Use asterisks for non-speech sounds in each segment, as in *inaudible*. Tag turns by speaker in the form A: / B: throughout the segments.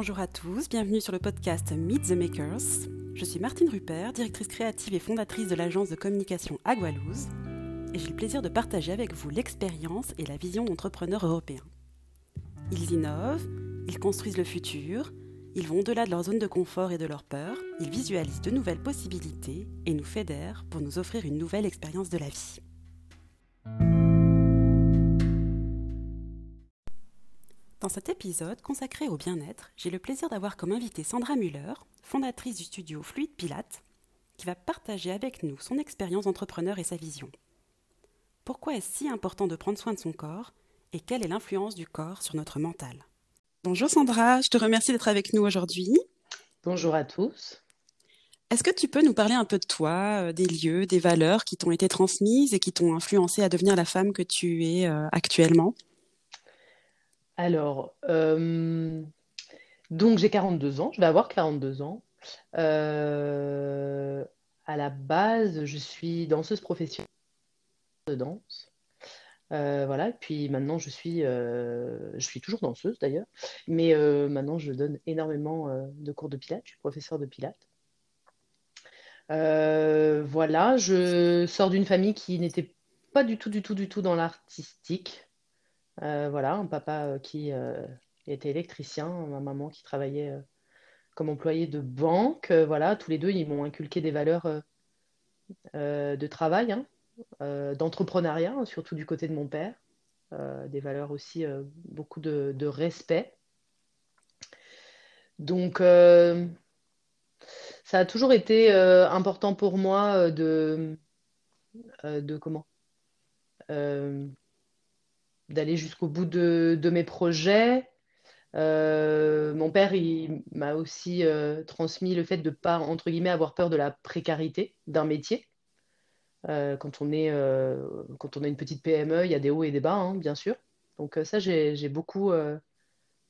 A: Bonjour à tous, bienvenue sur le podcast Meet the Makers. Je suis Martine Rupert, directrice créative et fondatrice de l'agence de communication Agualouz, et j'ai le plaisir de partager avec vous l'expérience et la vision d'entrepreneurs européens. Ils innovent, ils construisent le futur, ils vont au-delà de leur zone de confort et de leur peur, ils visualisent de nouvelles possibilités et nous fédèrent pour nous offrir une nouvelle expérience de la vie. Dans cet épisode consacré au bien-être, j'ai le plaisir d'avoir comme invité Sandra Muller, fondatrice du studio Fluide Pilate, qui va partager avec nous son expérience d'entrepreneur et sa vision. Pourquoi est-ce si important de prendre soin de son corps et quelle est l'influence du corps sur notre mental? Bonjour Sandra, je te remercie d'être avec nous aujourd'hui.
B: Bonjour à tous.
A: Est-ce que tu peux nous parler un peu de toi, euh, des lieux, des valeurs qui t'ont été transmises et qui t'ont influencé à devenir la femme que tu es euh, actuellement?
B: Alors, euh, donc j'ai 42 ans, je vais avoir 42 ans. Euh, à la base, je suis danseuse professionnelle de danse. Euh, voilà, puis maintenant je suis, je suis toujours danseuse d'ailleurs, mais maintenant je donne énormément de cours de pilates, je suis professeure de pilates. Voilà, je sors d'une famille qui n'était pas du tout, du tout, du tout dans l'artistique. Euh, voilà, un papa euh, qui euh, était électricien, ma maman qui travaillait comme employée de banque. Voilà, tous les deux, ils m'ont inculqué des valeurs de travail, hein, d'entrepreneuriat, hein, surtout du côté de mon père. Des valeurs aussi, beaucoup de, respect. Donc, ça a toujours été important pour moi de, de comment? D'aller jusqu'au bout de, mes projets. Euh, mon père, il m'a aussi euh, transmis le fait de ne pas, entre guillemets, avoir peur de la précarité d'un métier. Euh, quand on est, quand on a une petite PME, il y a des hauts et des bas, hein, bien sûr. Donc ça, j'ai, beaucoup,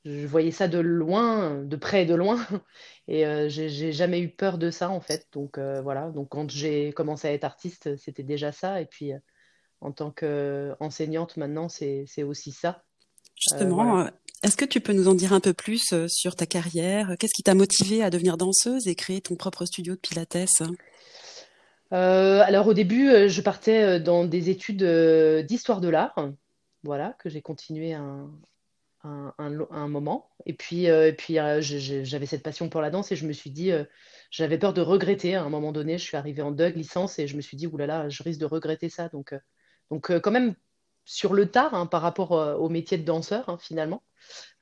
B: je voyais ça de loin, de près et de loin, *laughs* et j'ai jamais eu peur de ça en fait. Donc voilà. Donc quand j'ai commencé à être artiste, c'était déjà ça. Et puis en tant qu'enseignante maintenant, c'est aussi ça. Euh,
A: Justement,
B: voilà.
A: euh, est-ce que tu peux nous en dire un peu plus euh, sur ta carrière? Qu'est-ce qui t'a motivé à devenir danseuse et créer ton propre studio de Pilates?
B: Euh, alors au début, je partais dans des études d'histoire de l'art, voilà, que j'ai continué un, un, un lo- un moment. Et puis, euh, et puis euh, j'avais cette passion pour la danse et je me suis dit, euh, j'avais peur de regretter. À un moment donné, je suis arrivée en DUG licence et je me suis dit, oulala, je risque de regretter ça. Donc, donc euh, quand même sur le tard hein, par rapport euh, au métier de danseur, hein, finalement.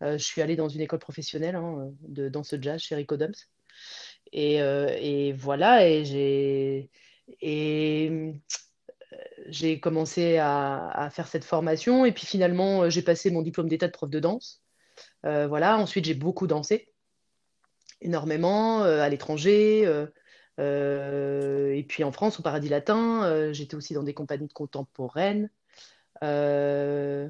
B: Euh, je suis allée dans une école professionnelle hein, de danse jazz chez Rico. Et, voilà, et j'ai commencé à, faire cette formation. Et puis finalement, j'ai passé mon diplôme d'état de prof de danse. Voilà, ensuite j'ai beaucoup dansé, énormément, à l'étranger. Et puis en France, au Paradis Latin, euh, j'étais aussi dans des compagnies de contemporaines. Euh,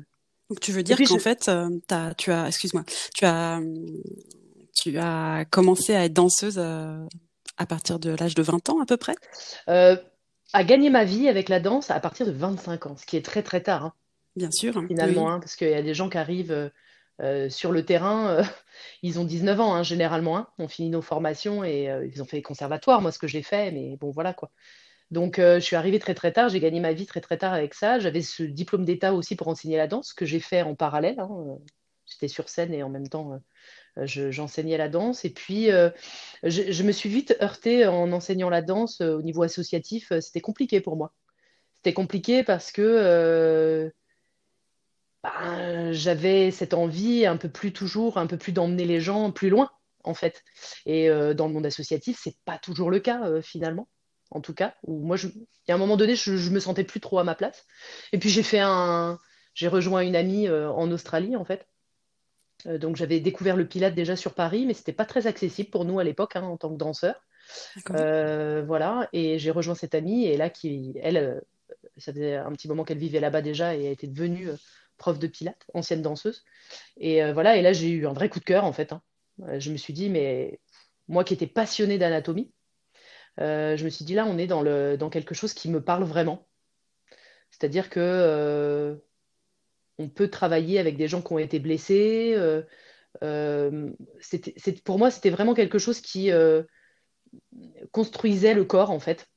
A: Donc tu veux dire qu'en
B: je,
A: fait, euh, tu as, excuse-moi, tu as, hum, tu as commencé à être danseuse euh, à partir de l'âge de 20 ans à peu près?
B: euh, à gagner ma vie avec la danse à partir de 25 ans, ce qui est très très tard. hein.
A: Bien sûr,
B: finalement,
A: oui.
B: hein, parce qu'il y a des gens qui arrivent euh, sur le terrain, euh, *laughs* ils ont 19 ans, hein, généralement, hein. On finit nos formations et euh, ils ont fait les conservatoires, moi ce que j'ai fait, mais bon voilà quoi. Donc je suis arrivée très très tard, j'ai gagné ma vie très très tard avec ça. J'avais ce diplôme d'état aussi pour enseigner la danse, que j'ai fait en parallèle. hein. J'étais sur scène et en même temps je- j'enseignais la danse. Et puis je, je me suis vite heurtée en enseignant la danse au niveau associatif. C'était compliqué pour moi. C'était compliqué parce que ben, j'avais cette envie un peu plus toujours, un peu plus d'emmener les gens plus loin, en fait. Et euh, dans le monde associatif, c'est pas toujours le cas, euh, finalement. En tout cas, où moi, je, il y a un moment donné, je, je me sentais plus trop à ma place. Et puis j'ai fait un, j'ai rejoint une amie euh, en Australie, en fait. Donc j'avais découvert le Pilate déjà sur Paris, mais c'était pas très accessible pour nous à l'époque, hein, en tant que danseur. Voilà. Et j'ai rejoint cette amie, et là, qui, elle, ça faisait un petit moment qu'elle vivait là-bas déjà et était devenue prof de pilates, ancienne danseuse. Et euh, voilà, et là j'ai eu un vrai coup de cœur en fait. hein. Euh, je me suis dit, mais moi qui étais passionnée d'anatomie, euh, je me suis dit là on est dans le, dans quelque chose qui me parle vraiment. C'est-à-dire que euh, on peut travailler avec des gens qui ont été blessés, pour moi, c'était vraiment quelque chose qui construisait le corps, en fait,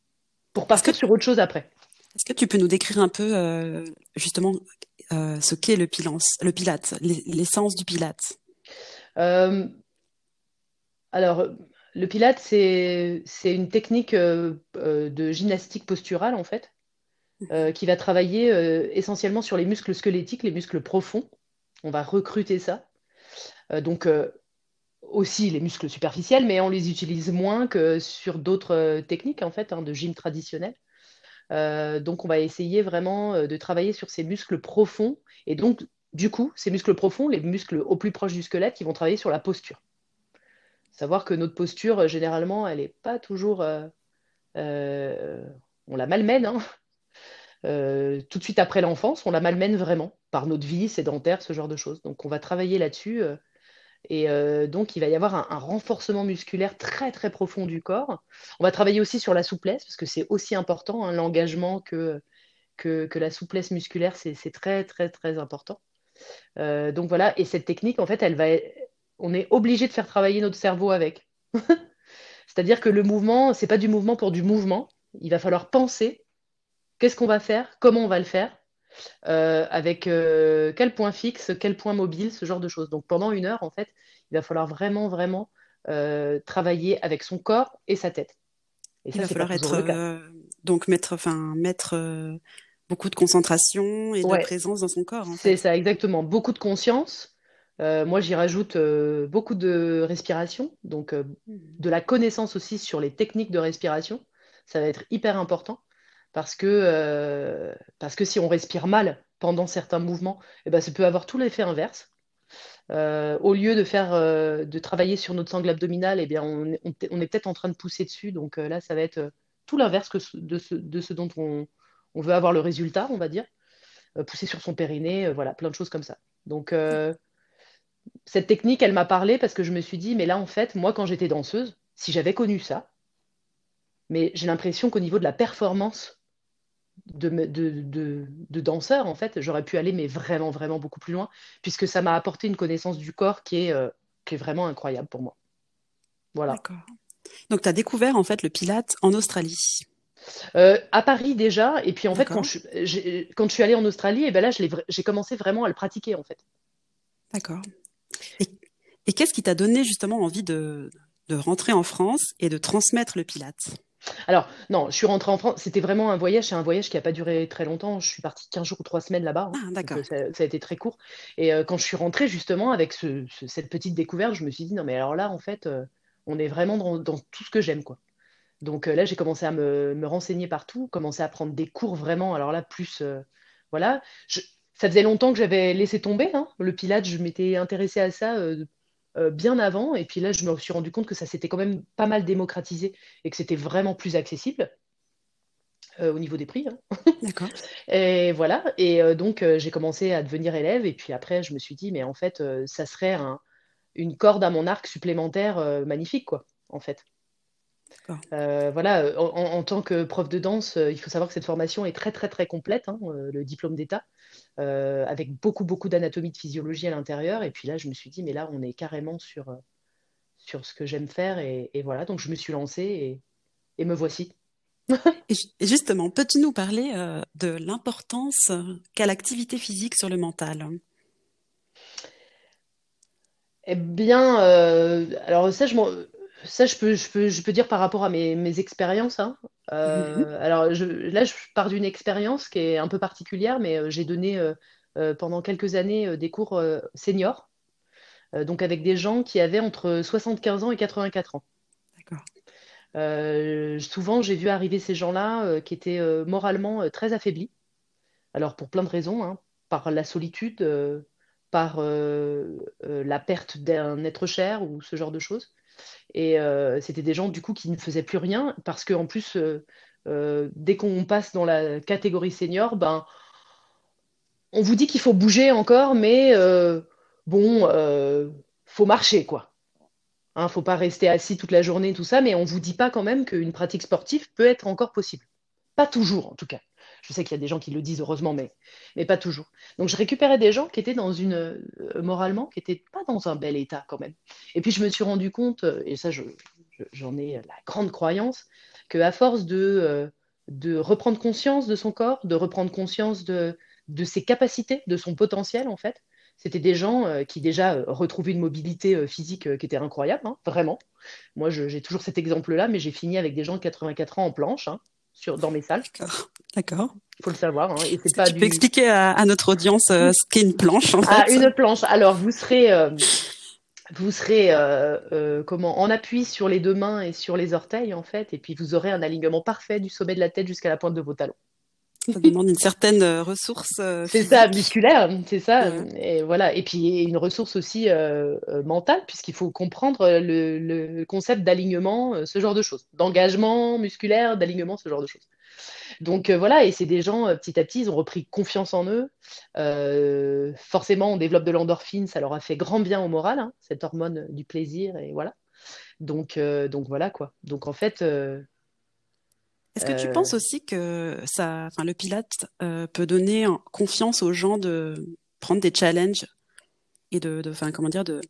B: pour partir sur autre chose après.
A: Est-ce que tu peux nous décrire un peu, justement, ce qu'est le, le pilate, l'essence du pilate?
B: Alors, le pilate, c'est une technique de gymnastique posturale, en fait, mmh. qui va travailler essentiellement sur les muscles squelettiques, les muscles profonds. On va recruter ça. donc, aussi les muscles superficiels, mais on les utilise moins que sur d'autres euh, techniques en fait hein, de gym traditionnel. Euh, donc on va essayer vraiment euh, de travailler sur ces muscles profonds et donc du coup ces muscles profonds, les muscles au plus proche du squelette, qui vont travailler sur la posture. Savoir que notre posture généralement elle n'est pas toujours, on la malmène. Hein. tout de suite après l'enfance, on la malmène vraiment par notre vie sédentaire, ce genre de choses. Donc on va travailler là-dessus et euh, donc, il va y avoir un, renforcement musculaire très, très profond du corps. On va travailler aussi sur la souplesse, parce que c'est aussi important, hein, l'engagement que, que, la souplesse musculaire, c'est très, très, très important. Euh, donc voilà, et cette technique, en fait, elle va, on est obligé de faire travailler notre cerveau avec. *laughs* C'est-à-dire que le mouvement, c'est pas du mouvement pour du mouvement. Il va falloir penser qu'est-ce qu'on va faire, comment on va le faire, euh, avec euh, quel point fixe, quel point mobile, ce genre de choses. Donc pendant une heure, en fait, il va falloir vraiment, vraiment euh, travailler avec son corps et sa tête.
A: Et il va falloir être donc mettre, enfin mettre beaucoup de concentration et de présence dans son corps.
B: C'est ça, exactement. Beaucoup de conscience. moi, j'y rajoute beaucoup de respiration, donc mmh. de la connaissance aussi sur les techniques de respiration. Ça va être hyper important parce que, euh, parce que si on respire mal pendant certains mouvements, eh ben, ça peut avoir tout l'effet inverse. Euh, au lieu de faire euh, de travailler sur notre sangle abdominale, eh bien, on, est peut-être en train de pousser dessus. Donc là, ça va être tout l'inverse de ce, de ce dont on, veut avoir le résultat, on va dire. pousser sur son périnée, voilà, plein de choses comme ça. Donc cette technique, elle m'a parlé parce que je me suis dit, mais là, en fait, moi, quand j'étais danseuse, si j'avais connu ça, mais j'ai l'impression qu'au niveau de la performance de, de, de, danseur, en fait, j'aurais pu aller, mais vraiment, vraiment beaucoup plus loin, puisque ça m'a apporté une connaissance du corps qui est, euh, qui est vraiment incroyable pour moi. Voilà. D'accord.
A: Donc, tu as découvert, en fait, le Pilate en Australie
B: euh, à Paris déjà, et puis en fait, quand je, quand je suis allée en Australie, et eh ben là, j'ai commencé vraiment à le pratiquer, en fait.
A: D'accord. Et, et qu'est-ce qui t'a donné justement envie de, de rentrer en France et de transmettre le Pilate
B: alors, non, je suis rentrée en France. C'était vraiment un voyage. C'est un voyage qui n'a pas duré très longtemps. Je suis partie 15 jours ou 3 semaines là-bas.
A: Hein. Ah, d'accord.
B: Ça, a été très court. Et euh, quand je suis rentrée, justement, avec cette petite découverte, je me suis dit, non, mais alors là, en fait, euh, on est vraiment dans, tout ce que j'aime, quoi. Donc euh, là, j'ai commencé à me, renseigner partout, commencé à prendre des cours vraiment. Alors là, plus, voilà. ça faisait longtemps que j'avais laissé tomber. Hein. Le Pilate, je m'étais intéressée à ça euh, bien avant. Et puis là, je me suis rendu compte que ça s'était quand même pas mal démocratisé et que c'était vraiment plus accessible. Euh, au niveau des prix. Hein. *laughs*
A: D'accord.
B: et voilà. Et euh, donc, j'ai commencé à devenir élève. Et puis après, je me suis dit, mais en fait, ça serait une corde à mon arc supplémentaire magnifique, quoi, en fait. voilà, en, tant que prof de danse, il faut savoir que cette formation est très, très, très complète, hein, le diplôme d'État. Euh, avec beaucoup, beaucoup d'anatomie de physiologie à l'intérieur. Et puis là, je me suis dit, mais là, on est carrément sur, euh, sur ce que j'aime faire. Et, voilà, donc je me suis lancée et, me voici. *laughs*
A: et justement, peux-tu nous parler euh, de l'importance qu'a l'activité physique sur le mental?
B: Eh bien, alors ça, je, ça je, peux, je, peux, je peux dire par rapport à mes, mes expériences. Hein. Euh, mhm. Alors là, je pars d'une expérience qui est un peu particulière, mais euh, j'ai donné euh, pendant quelques années des cours seniors, donc avec des gens qui avaient entre 75 ans et 84 ans.
A: D'accord.
B: souvent, j'ai vu arriver ces gens-là qui étaient moralement très affaiblis. Alors, pour plein de raisons, hein, par la solitude, par la perte d'un être cher ou ce genre de choses. Et euh, c'était des gens du coup qui ne faisaient plus rien parce qu'en plus, euh, euh, dès qu'on passe dans la catégorie senior, ben, on vous dit qu'il faut bouger encore, mais bon, faut marcher quoi. Hein, faut pas rester assis toute la journée, tout ça, mais on vous dit pas quand même qu'une pratique sportive peut être encore possible. Pas toujours en tout cas. Je sais qu'il y a des gens qui le disent heureusement, mais, mais pas toujours. Donc je récupérais des gens qui étaient dans une, euh, moralement, qui n'étaient pas dans un bel état quand même. Et puis je me suis rendu compte, euh, et ça j'en ai la grande croyance, qu'à force de, euh, de reprendre conscience de son corps, de reprendre conscience de, de ses capacités, de son potentiel en fait, c'était des gens qui déjà retrouvaient une mobilité physique qui était incroyable, hein, vraiment. Moi, j'ai toujours cet exemple-là, mais j'ai fini avec des gens de 84 ans en planche, hein, sur, dans mes salles.
A: D'accord.
B: Il faut le savoir. Hein,
A: et c'est pas tu peux expliquer à, notre audience ce qu'est une planche en
B: ah, Une planche. Alors, vous serez, vous serez comment, en appui sur les deux mains et sur les orteils, en fait, et puis vous aurez un alignement parfait du sommet de la tête jusqu'à la pointe de vos talons.
A: Ça demande une certaine euh, ressource. Euh,
B: c'est ça, musculaire, c'est ça. Et voilà. Et puis une ressource aussi euh, mentale, puisqu'il faut comprendre le, concept d'alignement, ce genre de choses, d'engagement musculaire, d'alignement, ce genre de choses. Donc voilà, et c'est des gens, petit à petit, ils ont repris confiance en eux. forcément, on développe de l'endorphine, ça leur a fait grand bien au moral, hein, cette hormone du plaisir, et voilà. Donc, donc voilà quoi. Donc en fait,
A: est-ce que tu euh. penses aussi que ça, enfin, le Pilate euh, peut donner confiance aux gens de prendre des challenges et de, enfin, comment dire, de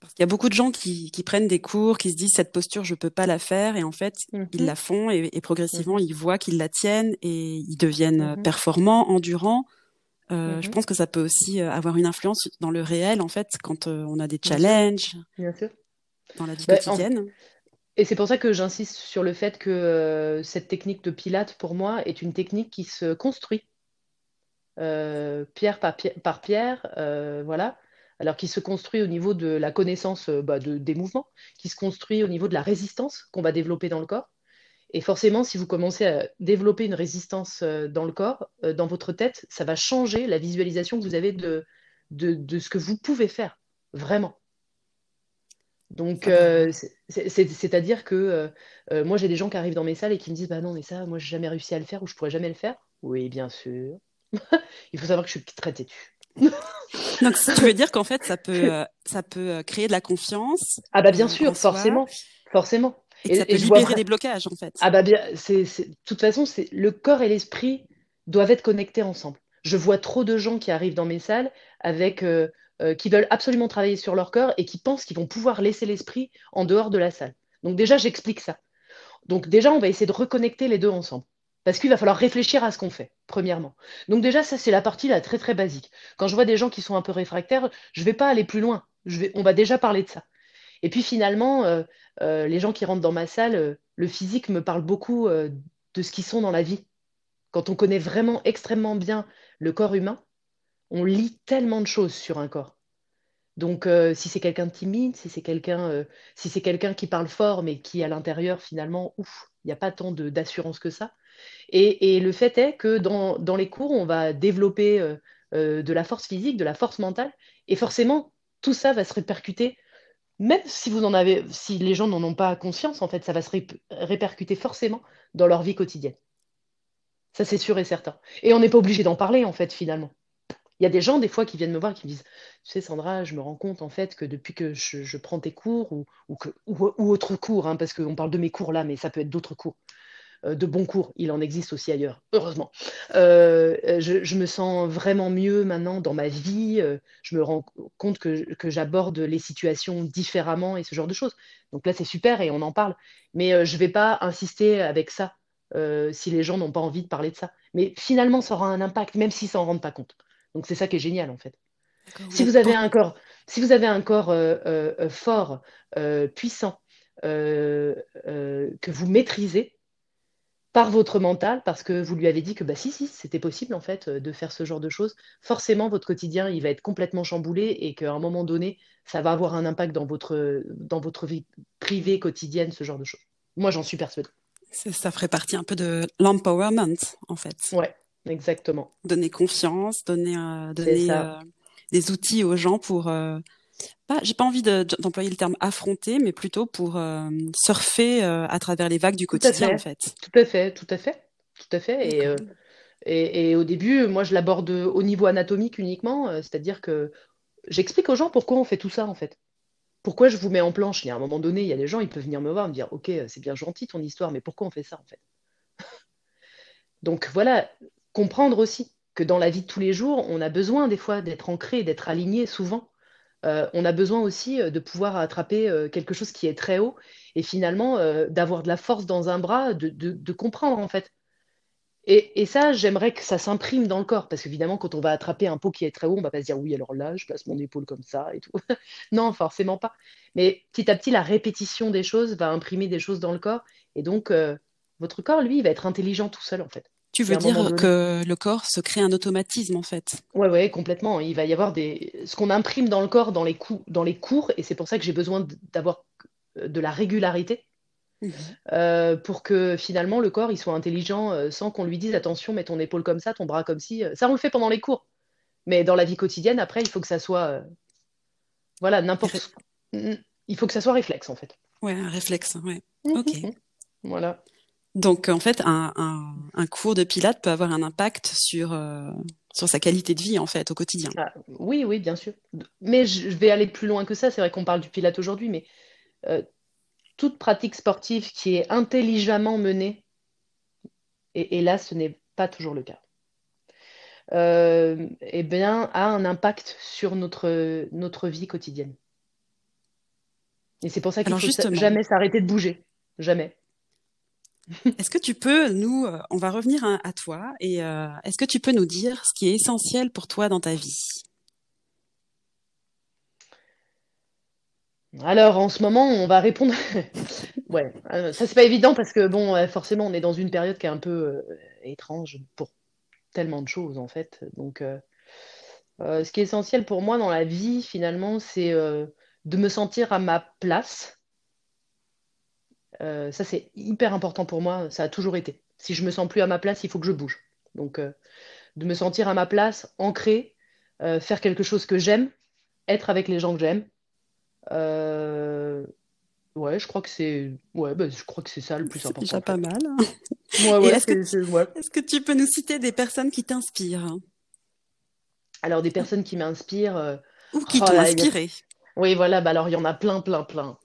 A: parce qu'il y a beaucoup de gens qui, qui, prennent des cours, qui se disent cette posture je peux pas la faire et en fait ils mhm. la font et, progressivement mhm. ils voient qu'ils la tiennent et ils deviennent mhm. performants, endurants. Euh, je pense que ça peut aussi avoir une influence dans le réel en fait quand on a des challenges
B: Bien sûr.
A: dans la vie bah, quotidienne.
B: Et c'est pour ça que j'insiste sur le fait que euh, cette technique de Pilate, pour moi, est une technique qui se construit euh, pierre par pierre, euh, voilà. Alors qui se construit au niveau de la connaissance bah, des mouvements, qui se construit au niveau de la résistance qu'on va développer dans le corps. Et forcément, si vous commencez à développer une résistance dans le corps, dans votre tête, ça va changer la visualisation que vous avez de, de ce que vous pouvez faire, vraiment. Donc, euh, c'est-à-dire que euh, euh, moi, j'ai des gens qui arrivent dans mes salles et qui me disent Bah non, mais ça, moi, j'ai jamais réussi à le faire ou je pourrais jamais le faire. Oui, bien sûr. *laughs* Il faut savoir que je suis très têtue. *laughs*
A: Donc, tu veux dire qu'en fait, ça peut, ça peut créer de la confiance
B: Ah, bah bien sûr, forcément. Forcément.
A: Et, ça peut libérer des blocages, en fait.
B: Ah, bah bien, c'est, de toute façon, le corps et l'esprit doivent être connectés ensemble. Je vois trop de gens qui arrivent dans mes salles avec euh, qui veulent absolument travailler sur leur corps et qui pensent qu'ils vont pouvoir laisser l'esprit en dehors de la salle. Donc déjà, j'explique ça. Donc déjà, on va essayer de reconnecter les deux ensemble. Parce qu'il va falloir réfléchir à ce qu'on fait, premièrement. Donc déjà, ça, c'est la partie là, très très basique. Quand je vois des gens qui sont un peu réfractaires, je ne vais pas aller plus loin. Je vais, on va déjà parler de ça. Et puis finalement, euh, euh, les gens qui rentrent dans ma salle, le physique me parle beaucoup de ce qu'ils sont dans la vie. Quand on connaît vraiment extrêmement bien le corps humain, on lit tellement de choses sur un corps. Donc, euh, si c'est quelqu'un de timide, si c'est quelqu'un euh, si c'est quelqu'un qui parle fort, mais qui à l'intérieur, finalement, ouf, il n'y a pas tant d'assurance que ça. Et, le fait est que dans, les cours, on va développer euh, de la force physique, de la force mentale, et forcément, tout ça va se répercuter, même si vous en avez, si les gens n'en ont pas conscience, en fait, ça va se répercuter forcément dans leur vie quotidienne. Ça, c'est sûr et certain. Et on n'est pas obligé d'en parler, en fait, finalement. Il y a des gens, des fois, qui viennent me voir qui me disent Tu sais, Sandra, je me rends compte, en fait, que depuis que je, prends tes cours, ou, ou, ou, autres cours, hein, parce qu'on parle de mes cours là, mais ça peut être d'autres cours, euh, de bons cours, il en existe aussi ailleurs, heureusement. Euh, je, me sens vraiment mieux maintenant dans ma vie, euh, je me rends compte que, que j'aborde les situations différemment et ce genre de choses. Donc là, c'est super et on en parle. Mais je ne vais pas insister avec ça si les gens n'ont pas envie de parler de ça. Mais finalement, ça aura un impact, même s'ils s'en rendent pas compte. Donc c'est ça qui est génial en fait. Si vous avez un corps, si vous avez un corps euh, euh, euh, fort, puissant, que vous maîtrisez par votre mental, parce que vous lui avez dit que bah si si c'était possible en fait de faire ce genre de choses, forcément votre quotidien il va être complètement chamboulé et qu'à un moment donné ça va avoir un impact dans votre dans votre vie privée quotidienne, ce genre de choses. Moi j'en suis persuadée.
A: Ça ferait partie un peu de l'empowerment en fait.
B: Ouais, Exactement.
A: Donner confiance, donner, euh, donner euh, des outils aux gens pour. Euh, pas, j'ai pas envie d'employer le terme affronter, mais plutôt pour surfer à travers les vagues du quotidien, en fait.
B: Tout à fait, tout à fait, tout à fait. Et, et, et, au début, moi, je l'aborde au niveau anatomique uniquement, c'est-à-dire que j'explique aux gens pourquoi on fait tout ça, en fait. Pourquoi je vous mets en planche? Et à un moment donné, il y a des gens, ils peuvent venir me voir, me dire, ok, c'est bien gentil ton histoire, mais pourquoi on fait ça, en fait *laughs* Donc voilà, comprendre aussi que dans la vie de tous les jours, on a besoin des fois d'être ancré, d'être aligné souvent. Euh, on a besoin aussi euh, de pouvoir attraper euh, quelque chose qui est très haut et finalement d'avoir de la force dans un bras, de, comprendre en fait. Et, ça, j'aimerais que ça s'imprime dans le corps, parce qu'évidemment, quand on va attraper un pot qui est très haut, on va pas se dire oui, alors là, je place mon épaule comme ça et tout. *laughs* non, forcément pas. Mais petit à petit, la répétition des choses va imprimer des choses dans le corps, et donc votre corps, lui, il va être intelligent tout seul en fait.
A: Tu veux dire que le corps se crée un automatisme en fait?
B: Ouais, ouais, complètement. Il va y avoir des ce qu'on imprime dans le corps dans les, coups, dans les cours, et c'est pour ça que j'ai besoin d'avoir euh, de la régularité mhm. euh, pour que finalement le corps il soit intelligent euh, sans qu'on lui dise attention, mets ton épaule comme ça, ton bras comme ci. Ça on le fait pendant les cours, mais dans la vie quotidienne après il faut que ça soit voilà n'importe. Il faut que ça soit réflexe en fait.
A: Ouais, un réflexe. Ouais. Ok.
B: voilà.
A: Donc en fait, un, cours de pilates peut avoir un impact sur, euh, sur sa qualité de vie en fait au quotidien.
B: Ah, oui, oui, bien sûr. Mais je vais aller plus loin que ça. C'est vrai qu'on parle du pilates aujourd'hui, mais euh, toute pratique sportive qui est intelligemment menée, et, là, ce n'est pas toujours le cas, euh, eh bien, a un impact sur notre, notre vie quotidienne. Et c'est pour ça qu'il ne faut jamais s'arrêter de bouger. Jamais.
A: Est-ce que tu peux nous, euh, on va revenir à, toi, et euh, est-ce que tu peux nous dire ce qui est essentiel pour toi dans ta vie?
B: Alors en ce moment, on va répondre. *laughs* ouais, euh, ça c'est pas évident parce que bon, forcément, on est dans une période qui est un peu étrange pour tellement de choses en fait. Donc, ce qui est essentiel pour moi dans la vie finalement, c'est de me sentir à ma place euh, ça, c'est hyper important pour moi. Ça a toujours été. Si je me sens plus à ma place, il faut que je bouge. Donc, euh, de me sentir à ma place, ancré, euh, faire quelque chose que j'aime, être avec les gens que j'aime. Ouais, je crois que c'est ouais, bah, je crois que c'est ça le plus important. *laughs*
A: C'est déjà pas mal.
B: est-ce,
A: que, tu peux nous citer des personnes qui t'inspirent
B: Alors des personnes qui m'inspirent
A: ou qui oh t'ont inspiré.
B: Oui, voilà, bah alors il y en a plein, plein, plein.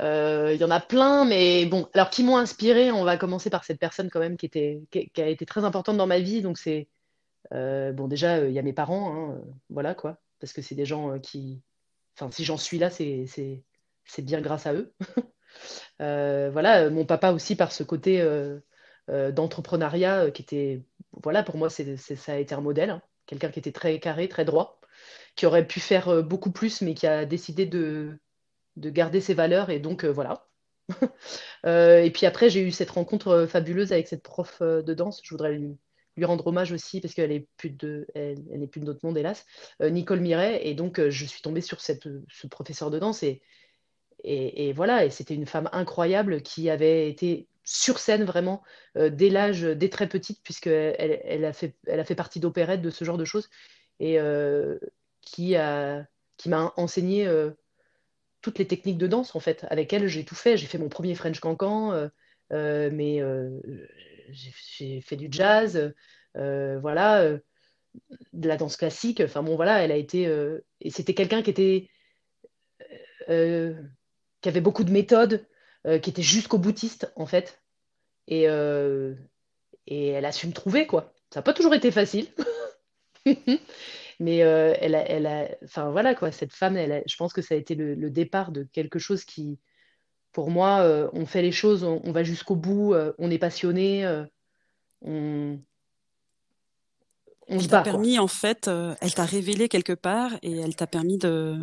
B: Euh, il y en a plein, mais bon, alors qui m'ont inspiré, on va commencer par cette personne quand même qui, était, qui, a été très importante dans ma vie. Donc c'est, euh, bon déjà, euh, il y a mes parents, hein, voilà quoi, parce que c'est des gens qui, enfin si j'en suis là, c'est, c'est, bien grâce à eux. *laughs* voilà, mon papa aussi par ce côté d'entrepreneuriat qui était, voilà, pour moi, c'est, ça a été un modèle, hein. quelqu'un qui était très carré, très droit, qui aurait pu faire beaucoup plus, mais qui a décidé de de garder ses valeurs et donc euh, voilà. *laughs* Euh, et puis après, j'ai eu cette rencontre euh, fabuleuse avec cette prof de danse. Je voudrais lui, rendre hommage aussi parce qu'elle est plus de, elle, plus de notre monde hélas, Nicole Miret. Et donc je suis tombée sur cette, ce professeur de danse et, et, voilà. Et c'était une femme incroyable qui avait été sur scène vraiment dès l'âge, dès très petite, puisqu'elle elle a, fait, elle a fait partie d'opérettes, de ce genre de choses, et qui, qui m'a enseigné toutes les techniques de danse, en fait. Avec elle, j'ai tout fait. J'ai fait mon premier French Cancan, euh, euh, mais euh, j'ai fait du jazz, voilà, de la danse classique. Enfin bon, voilà, elle a été. et c'était quelqu'un qui était. qui avait beaucoup de méthodes, qui était jusqu'au boutiste, en fait. Et, et elle a su me trouver, quoi. Ça n'a pas toujours été facile. *laughs* Mais euh, elle, a, elle a, enfin voilà quoi, cette femme, elle je pense que ça a été le, départ de quelque chose qui, pour moi, euh, on fait les choses, on, va jusqu'au bout, euh, on est passionné, on,
A: on se bat. permis en fait, elle t'a révélé quelque part et elle t'a permis de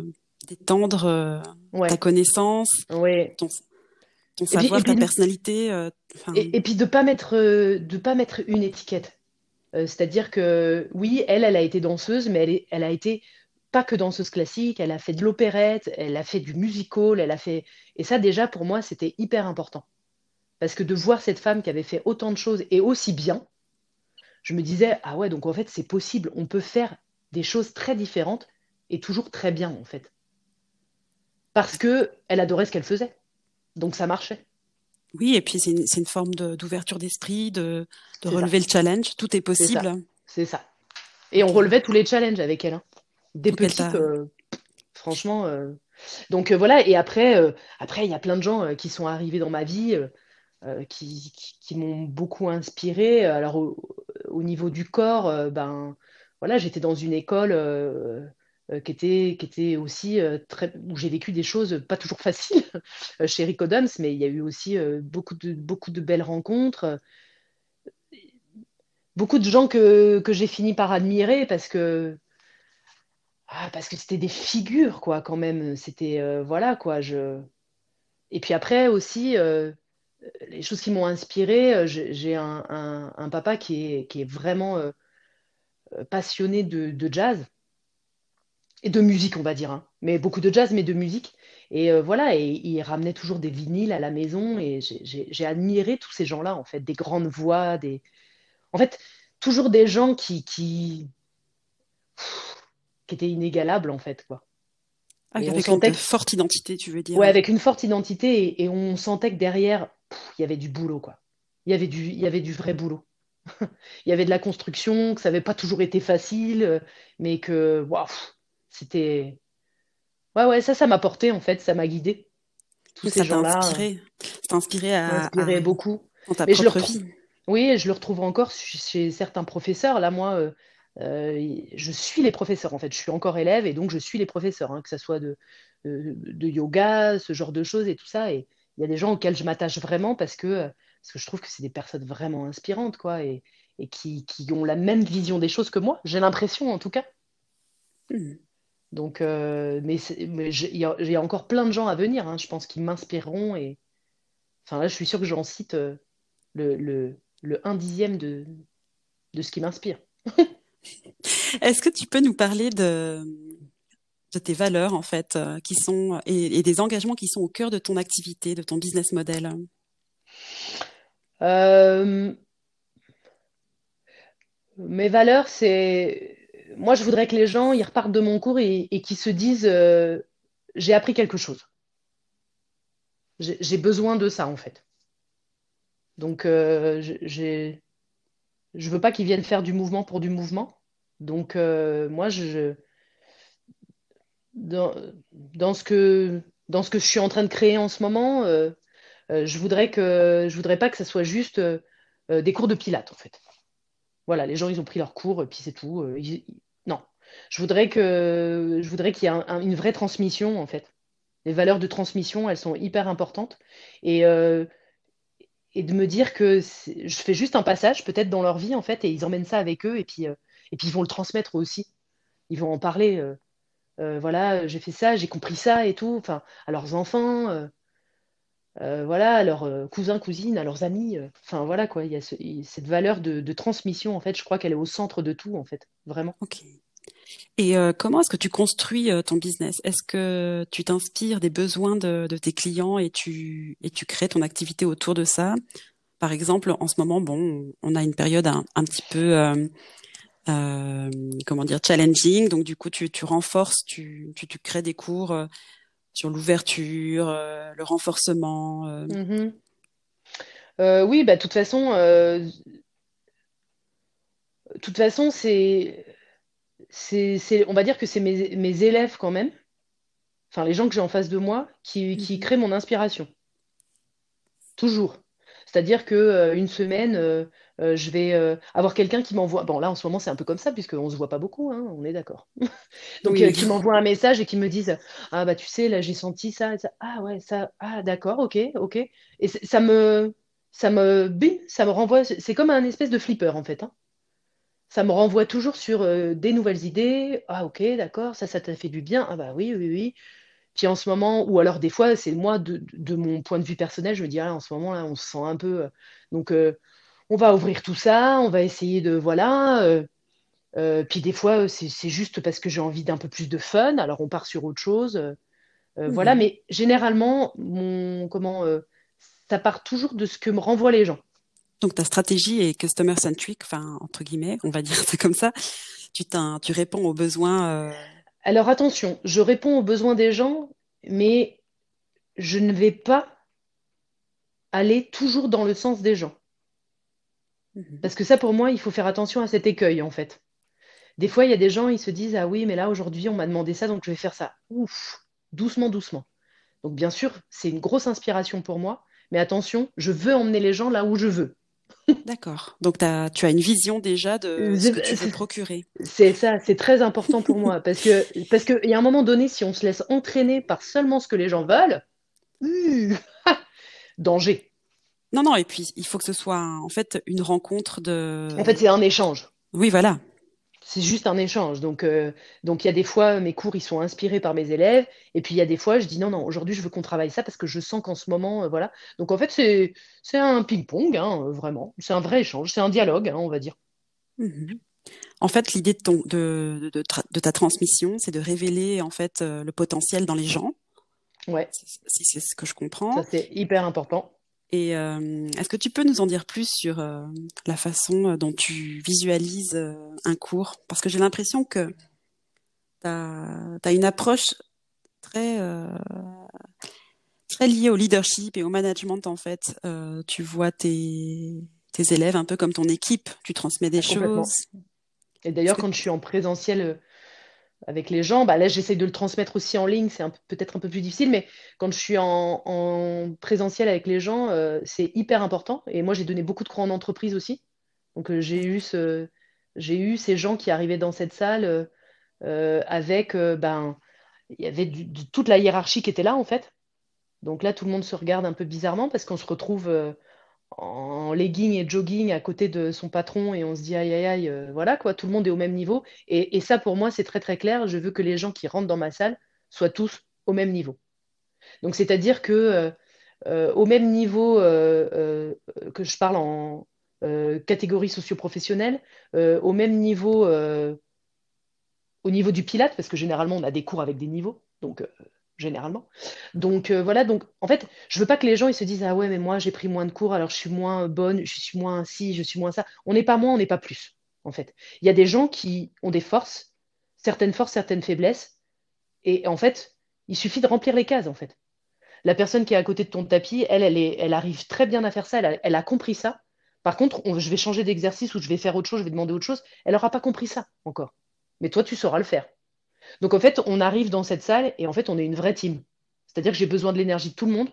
A: d'étendre ta connaissance, ton, ton savoir, ta personnalité.
B: et, et, puis de pas mettre de pas mettre une étiquette. Euh, c'est-à-dire que oui, elle, elle a été danseuse, mais elle, a été pas que danseuse classique, elle a fait de l'opérette, elle a fait du musical, elle a fait... Et ça, déjà, pour moi, c'était hyper important. Parce que de voir cette femme qui avait fait autant de choses et aussi bien, je me disais, ah ouais, donc en fait, c'est possible, on peut faire des choses très différentes et toujours très bien, en fait. Parce que elle adorait ce qu'elle faisait. Donc ça marchait.
A: Oui, et puis c'est une, forme d'ouverture d'esprit, de, relever le challenge. Tout est possible.
B: C'est ça. Et on relevait tous les challenges avec elle. Hein. Des petites, euh, franchement. Euh. Donc euh, voilà. Et après, après il y a plein de gens qui sont arrivés dans ma vie. qui, qui, m'ont beaucoup inspiré. Alors, au, niveau du corps, ben, voilà, j'étais dans une école était aussi très. où j'ai vécu des choses pas toujours *laughs* faciles chez Rick mais il y a eu aussi beaucoup, de, beaucoup de belles rencontres beaucoup de gens que, que j'ai fini par admirer parce que ah, parce que c'était des figures quoi quand même c'était euh, voilà quoi je et puis après aussi euh, les choses qui m'ont inspiré euh, j'ai un, un, papa qui est, qui est vraiment passionné de, de, jazz et de musique on va dire hein. mais beaucoup de jazz mais de musique et voilà et il ramenait toujours des vinyles à la maison et j'ai admiré tous ces gens là en fait des grandes voix des en fait, toujours des gens qui, qui, qui étaient inégalables, en fait, quoi.
A: Ah, avec une forte identité, tu veux dire.
B: Ouais, avec une forte identité, et, on sentait que derrière, il y avait du boulot, quoi. Il y avait du, il y avait du vrai boulot. *laughs* il y avait de la construction, que ça n'avait pas toujours été facile, mais que, waouh, c'était... Ouais, ouais, ça, ça m'a porté, en fait, ça m'a guidé.
A: Tous ces gens-là. Ça t'a inspiré à...
B: inspiré beaucoup.
A: Dans ta propre vie.
B: Oui, je le retrouve encore chez certains professeurs. Là, moi, euh, euh, je suis les professeurs, en fait. Je suis encore élève et donc je suis les professeurs, hein, que ce soit de, de, yoga, ce genre de choses et tout ça. Et il y a des gens auxquels je m'attache vraiment parce que, parce que je trouve que c'est des personnes vraiment inspirantes, quoi, et, et qui, qui, ont la même vision des choses que moi. J'ai l'impression, en tout cas. Mmh. Donc, euh, mais il y, a encore plein de gens à venir, hein, je pense, qui m'inspireront. Et enfin, là, je suis sûre que j'en cite le, le le un dixième de, de ce qui m'inspire. *laughs*
A: Est-ce que tu peux nous parler de, de tes valeurs, en fait, euh, qui sont, et, des engagements qui sont au cœur de ton activité, de ton business model?
B: Euh, Mes valeurs, c'est. Moi, je voudrais que les gens ils repartent de mon cours et, qu'ils se disent euh, j'ai appris quelque chose. J'ai besoin de ça, en fait. Donc, euh, je ne veux pas qu'ils viennent faire du mouvement pour du mouvement. Donc, euh, moi, je, dans, ce que, dans ce que je suis en train de créer en ce moment, euh, je voudrais que je voudrais pas que ça soit juste des cours de pilates, en fait. Voilà, les gens, ils ont pris leur cours, et puis c'est tout. Je voudrais que je voudrais qu'il y ait une vraie transmission, en fait. Les valeurs de transmission, elles sont hyper importantes. Et et de me dire que je fais juste un passage peut-être dans leur vie en fait et ils emmènent ça avec eux et puis, euh, et puis ils vont le transmettre aussi. Ils vont en parler. Euh, euh, voilà, j'ai fait ça, j'ai compris ça et tout. Enfin, à leurs enfants, voilà, à leurs cousins, cousines, à leurs amis. Enfin voilà quoi. Il y a cette valeur de, de, transmission en fait. Je crois qu'elle est au centre de tout en fait, vraiment.
A: Ok. Et euh, comment est-ce que tu construis euh, ton business? Est-ce que tu t'inspires des besoins de, tes clients et tu, et tu crées ton activité autour de ça? Par exemple, en ce moment, bon, on a une période un, petit peu, euh, comment dire, challenging. Donc du coup, tu, tu renforces, tu, tu, crées des cours sur l'ouverture, le renforcement.
B: Mmh oui, bah, toute façon, de toute façon, c'est c'est, on va dire que c'est mes, élèves quand même, enfin les gens que j'ai en face de moi, qui, qui mhm. créent mon inspiration. Toujours. C'est-à-dire que euh, une semaine, euh, euh, je vais avoir quelqu'un qui m'envoie. Bon, là en ce moment c'est un peu comme ça puisqu'on ne se voit pas beaucoup, hein, on est d'accord. *laughs* Donc qui m'envoie un message et qui me disent ah bah tu sais là j'ai senti ça, et ça. ah ouais ça ah d'accord ok ok et ça me ça me ça me renvoie c'est comme un espèce de flipper en fait. Hein ça me renvoie toujours sur euh, des nouvelles idées. Ah ok, d'accord, ça, ça t'a fait du bien. Ah bah oui, oui, oui. Puis en ce moment, ou alors des fois, c'est moi, de, mon point de vue personnel, je me dis, ah, en ce moment, là, on se sent un peu... Euh, donc, euh, on va ouvrir tout ça, on va essayer de... Voilà. puis des fois, c'est juste parce que j'ai envie d'un peu plus de fun, alors on part sur autre chose. Voilà, mmh mais généralement, mon, comment, ça part toujours de ce que me renvoient les gens.
A: Donc ta stratégie est customer centric, enfin entre guillemets, on va dire ça comme ça. Tu, tu réponds aux besoins. Euh,
B: Alors attention, je réponds aux besoins des gens, mais je ne vais pas aller toujours dans le sens des gens. Mhm. Parce que ça, pour moi, il faut faire attention à cet écueil, en fait. Des fois, il y a des gens, ils se disent Ah oui, mais là, aujourd'hui, on m'a demandé ça, donc je vais faire ça. Ouf, doucement, doucement. Donc, bien sûr, c'est une grosse inspiration pour moi, mais attention, je veux emmener les gens là où je veux.
A: D'accord. Donc as, tu as une vision déjà de ce que tu veux procurer.
B: C'est ça, c'est très important pour moi parce que parce qu'il y a un moment donné, si on se laisse entraîner par seulement ce que les gens veulent, *laughs* danger.
A: Non, non, et puis il faut que ce soit en fait une rencontre de.
B: En fait, c'est un échange.
A: Oui, voilà
B: c'est juste un échange. Donc, euh, donc il y a des fois, mes cours, ils sont inspirés par mes élèves. Et puis, il y a des fois, je dis non, non, aujourd'hui, je veux qu'on travaille ça parce que je sens qu'en ce moment, euh, voilà. Donc, en fait, c'est, c'est un ping-pong, hein, euh, vraiment. C'est un vrai échange, c'est un dialogue, hein, on va dire.
A: Mhm. En fait, l'idée de, ton, de, de, de, ta transmission, c'est de révéler, en fait, le potentiel dans les gens.
B: Ouais.
A: Si c'est ce que je comprends.
B: Ça, c'est hyper important.
A: Et euh, est-ce que tu peux nous en dire plus sur euh, la façon euh, dont tu visualises un cours? Parce que j'ai l'impression que tu as, une approche très, très liée au leadership et au management, en fait. tu vois tes, tes élèves un peu comme ton équipe, tu transmets des choses.
B: Et d'ailleurs, quand je suis en présentiel avec les gens. Bah, là, j'essaye de le transmettre aussi en ligne, c'est peut-être un peu plus difficile, mais quand je suis en, présentiel avec les gens, euh, c'est hyper important. Et moi, j'ai donné beaucoup de cours en entreprise aussi. Donc, euh, j'ai eu, ces gens qui arrivaient dans cette salle euh, avec, ben, il y avait toute la hiérarchie qui était là, en fait. Donc là, tout le monde se regarde un peu bizarrement parce qu'on se retrouve en legging et jogging à côté de son patron et on se dit aïe aïe aïe, euh, voilà quoi, tout le monde est au même niveau. Et, ça pour moi c'est très très clair, je veux que les gens qui rentrent dans ma salle soient tous au même niveau. Donc c'est-à-dire que euh, euh, au même niveau que je parle en catégorie socio-professionnelle, au même niveau au niveau du pilate, parce que généralement on a des cours avec des niveaux, donc généralement. Donc euh, voilà, donc en fait, je veux pas que les gens ils se disent ah ouais mais moi j'ai pris moins de cours alors je suis moins bonne, je suis moins ci, je suis moins ça. On n'est pas moins, on n'est pas plus en fait. Il y a des gens qui ont des forces, certaines forces, certaines faiblesses et en fait, il suffit de remplir les cases en fait. La personne qui est à côté de ton tapis, elle, elle, est, elle arrive très bien à faire ça, elle a, compris ça. Par contre, je vais changer d'exercice ou je vais faire autre chose, je vais demander autre chose, elle n'aura pas compris ça encore. Mais toi, tu sauras le faire. Donc en fait, on arrive dans cette salle et en fait, on est une vraie team. C'est-à-dire que j'ai besoin de l'énergie de tout le monde,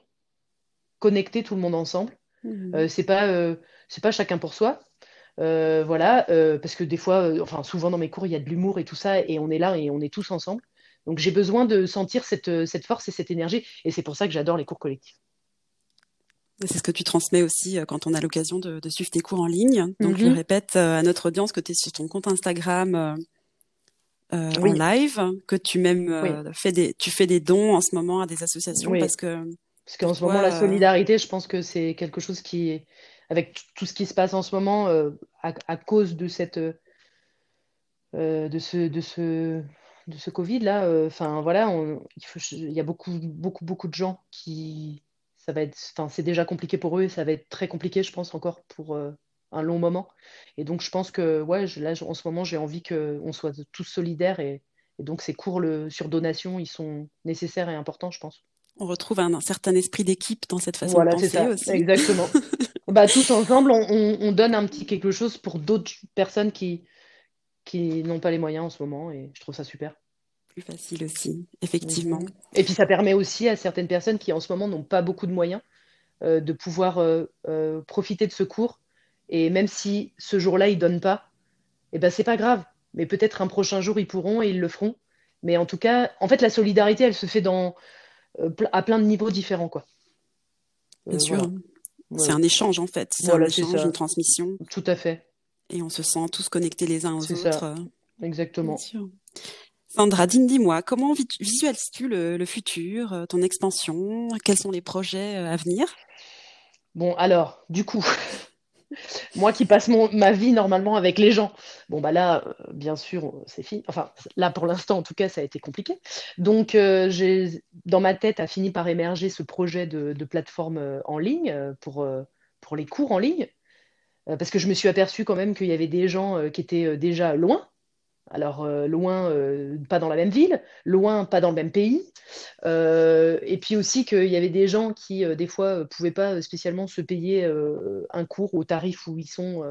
B: connecter tout le monde ensemble. Mmh. Euh, c'est pas euh, c'est pas chacun pour soi. Euh, voilà, parce que des fois, enfin souvent dans mes cours, il y a de l'humour et tout ça, et on est là et on est tous ensemble. Donc j'ai besoin de sentir cette, cette force et cette énergie, et c'est pour ça que j'adore les cours collectifs.
A: C'est ce que tu transmets aussi quand on a l'occasion de, suivre tes cours en ligne. Donc je mmh. répète à notre audience que tu es sur ton compte Instagram euh, en live, que tu même euh, fais des, tu fais des dons en ce moment à des associations parce que
B: parce qu'en ce moment la euh, solidarité, je pense que c'est quelque chose qui, avec tout ce qui se passe en ce moment, à, cause de cette, de ce, de ce, de ce Covid là, enfin voilà, il, faut, il y a beaucoup, beaucoup, beaucoup de gens qui, ça va être, enfin c'est déjà compliqué pour eux, et ça va être très compliqué, je pense encore pour un long moment. Et donc, je pense que, ouais, là, en ce moment, j'ai envie qu'on soit tous solidaires et, donc ces cours le, sur donation, ils sont nécessaires et importants, je pense.
A: On retrouve un, certain esprit d'équipe dans cette façon de penser ça, aussi.
B: Exactement. *laughs* bah, tous ensemble, on, donne un petit quelque chose pour d'autres personnes qui, qui n'ont pas les moyens en ce moment et je trouve ça super.
A: Plus facile aussi, effectivement. Mhm.
B: Et puis ça permet aussi à certaines personnes qui en ce moment n'ont pas beaucoup de moyens euh, de pouvoir euh, euh, profiter de ce cours et même si ce jour-là, ils donnent pas, eh ben, c'est pas grave. Mais peut-être un prochain jour, ils pourront et ils le feront. Mais en tout cas, en fait, la solidarité, elle se fait dans, euh, à plein de niveaux différents. Quoi.
A: Bien euh, sûr. C'est un échange, en fait. C'est un échange, une transmission.
B: Tout à fait.
A: Et on se sent tous connectés les uns aux autres. Ça.
B: Exactement.
A: Sandra, dis-moi, comment visualises-tu le, le, futur, euh, ton expansion? Quels sont les projets à venir?
B: Bon, alors, du coup, *laughs* Moi qui passe ma vie normalement avec les gens. Bon, bah là, euh, bien sûr, c'est fini. Enfin, là, pour l'instant, en tout cas, ça a été compliqué. Donc, euh, j'ai, dans ma tête, a fini par émerger ce projet de, plateforme euh, en ligne pour, pour les cours en ligne. Parce que je me suis aperçue quand même qu'il y avait des gens qui étaient déjà loin, alors, euh, loin, euh, pas dans la même ville, loin, pas dans le même pays. Euh, et puis aussi qu'il y avait des gens qui, des fois, ne pouvaient pas spécialement se payer un cours au tarif où ils sont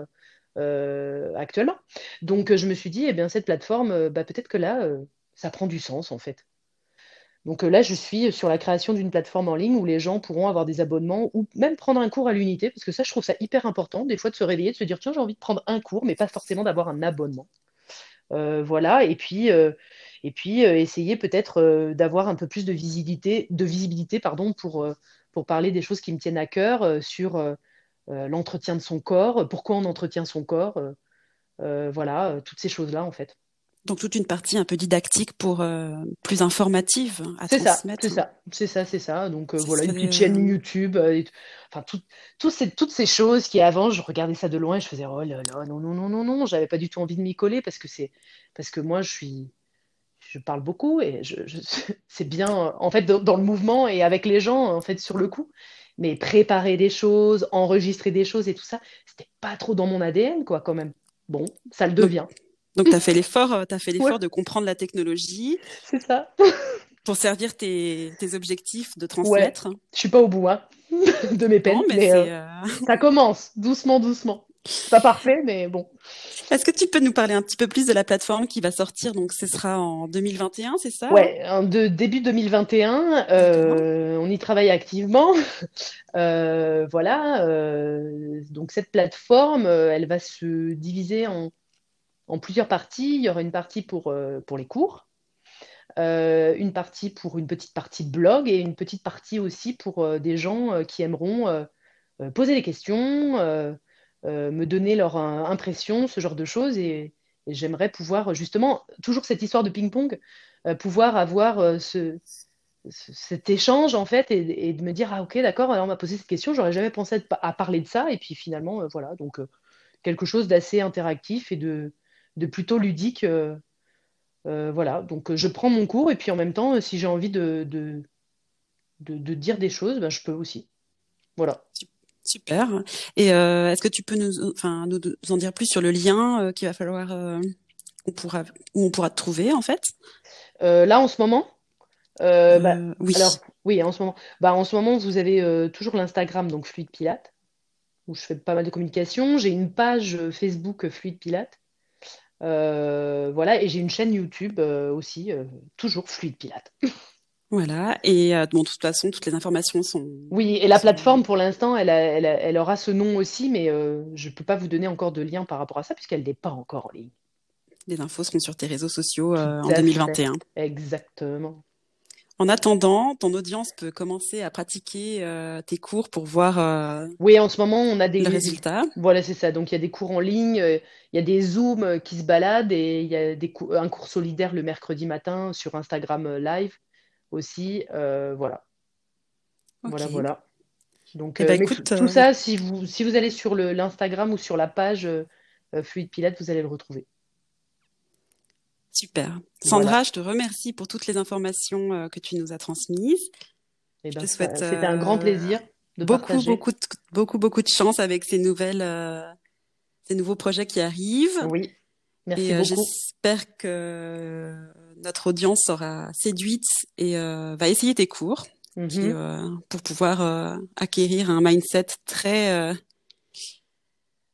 B: actuellement. Donc, je me suis dit, eh bien, cette plateforme, bah, peut-être que là, ça prend du sens, en fait. Donc là, je suis sur la création d'une plateforme en ligne où les gens pourront avoir des abonnements ou même prendre un cours à l'unité, parce que ça, je trouve ça hyper important, des fois de se réveiller, de se dire, tiens, j'ai envie de prendre un cours, mais pas forcément d'avoir un abonnement. Voilà, et puis, et puis essayer peut-être d'avoir un peu plus de visibilité, de visibilité pour parler des choses qui me tiennent à cœur sur l'entretien de son corps, pourquoi on entretient son corps, voilà, toutes ces choses-là en fait.
A: Donc toute une partie un peu didactique pour euh, plus informative à
B: transmettre. C'est ça, c'est ça, c'est ça. Donc euh, voilà, une petite chaîne YouTube, euh, enfin tout, ces, toutes ces choses qui avant je regardais ça de loin et je faisais oh là là non non non non non, j'avais pas du tout envie de m'y coller parce que c'est parce que moi je suis je parle beaucoup et je, *laughs* c'est bien en fait dans, le mouvement et avec les gens en fait sur le coup. Mais préparer des choses, enregistrer des choses et tout ça, c'était pas trop dans mon ADN quoi quand même. Bon, ça le devient.
A: Donc, tu as fait l'effort, euh, as fait l'effort de comprendre la technologie.
B: C'est ça. *laughs*
A: pour servir tes, tes, objectifs de transmettre.
B: Ouais. Je suis pas au bout hein, *laughs* de mes peines, mais, euh, euh, ça commence doucement, doucement. Pas parfait, mais bon.
A: Est-ce que tu peux nous parler un petit peu plus de la plateforme qui va sortir? Donc, ce sera en 2021, c'est ça?
B: Ouais, de début 2021. Euh, on y travaille activement. *laughs* Euh, voilà. Euh, donc, cette plateforme, elle va se diviser en en plusieurs parties. Il y aura une partie pour, euh, les cours, euh, une partie pour une petite partie blog et une petite partie aussi pour euh, des gens qui aimeront poser des questions, me donner leur impression, ce genre de choses. Et, j'aimerais pouvoir, justement, toujours cette histoire de ping-pong, pouvoir avoir ce, cet échange en fait et, de me dire ah ok d'accord on m'a posé cette question j'aurais jamais pensé à parler de ça et puis finalement voilà donc quelque chose d'assez interactif et de de plutôt ludique. Euh, euh, voilà, donc je prends mon cours et puis en même temps, si j'ai envie de, de, de, dire des choses, ben, je peux aussi. Voilà.
A: Super. Et euh, est-ce que tu peux nous, enfin, nous en dire plus sur le lien qu'il va falloir, on pourra, où on pourra te trouver en fait?
B: Là, en ce moment? Bah, Oui. Alors, oui, en ce moment. Bah, en ce moment, vous avez toujours l'Instagram, donc Fluide Pilate, où je fais pas mal de communication. J'ai une page Facebook Fluide Pilate. Euh, voilà, et j'ai une chaîne YouTube euh, aussi, euh, toujours Fluide Pilate.
A: Voilà, et bon, de toute façon, toutes les informations sont.
B: Oui, et la plateforme, pour l'instant, elle, elle, elle, aura ce nom aussi, mais je ne peux pas vous donner encore de lien par rapport à ça, puisqu'elle n'est pas encore en ligne.
A: Les infos seront sur tes réseaux sociaux en 2021.
B: Exactement.
A: En attendant, ton audience peut commencer à pratiquer euh, tes cours pour voir euh,
B: oui, en ce moment, on a des
A: résultats.
B: Voilà, c'est ça. Donc, il y a des cours en ligne, euh, il y a des Zooms qui se baladent et il y a des un cours solidaire le mercredi matin sur Instagram Live aussi. voilà. Voilà, voilà. Donc, eh ben, tout, ça, si vous, si vous allez sur l'Instagram ou sur la page Fluide Pilate, vous allez le retrouver.
A: Super. Sandra, je te remercie pour toutes les informations euh, que tu nous as transmises.
B: Eh ben, C'était un grand plaisir de
A: beaucoup,
B: partager.
A: beaucoup, beaucoup, beaucoup de chance avec ces nouvelles, euh, ces nouveaux projets qui arrivent.
B: Oui. Merci
A: et,
B: euh,
A: J'espère que notre audience sera séduite et va essayer tes cours mhm. pour pouvoir acquérir un mindset très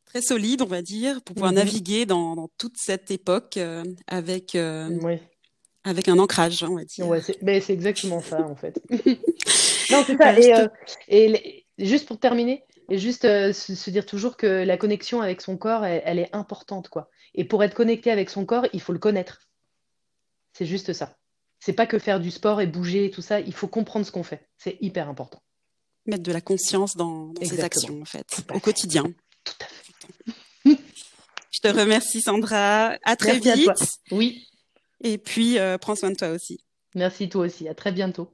A: très solide, on va dire, pour pouvoir mhm. naviguer dans, toute cette époque euh, avec, euh, avec un ancrage, on va dire.
B: Ouais, mais c'est exactement ça, en fait. *laughs* non, c'est ça. Et, euh, et, juste pour terminer, et juste se, dire toujours que la connexion avec son corps, elle, est importante, quoi. Et pour être connecté avec son corps, il faut le connaître. C'est juste ça. C'est pas que faire du sport et bouger et tout ça. Il faut comprendre ce qu'on fait. C'est hyper important.
A: Mettre de la conscience dans, ses actions, en fait, au quotidien.
B: Tout à fait. *laughs*
A: Je te remercie, Sandra. À très vite.
B: Oui.
A: Et puis, euh, prends soin de toi aussi.
B: Merci, toi aussi. À très bientôt.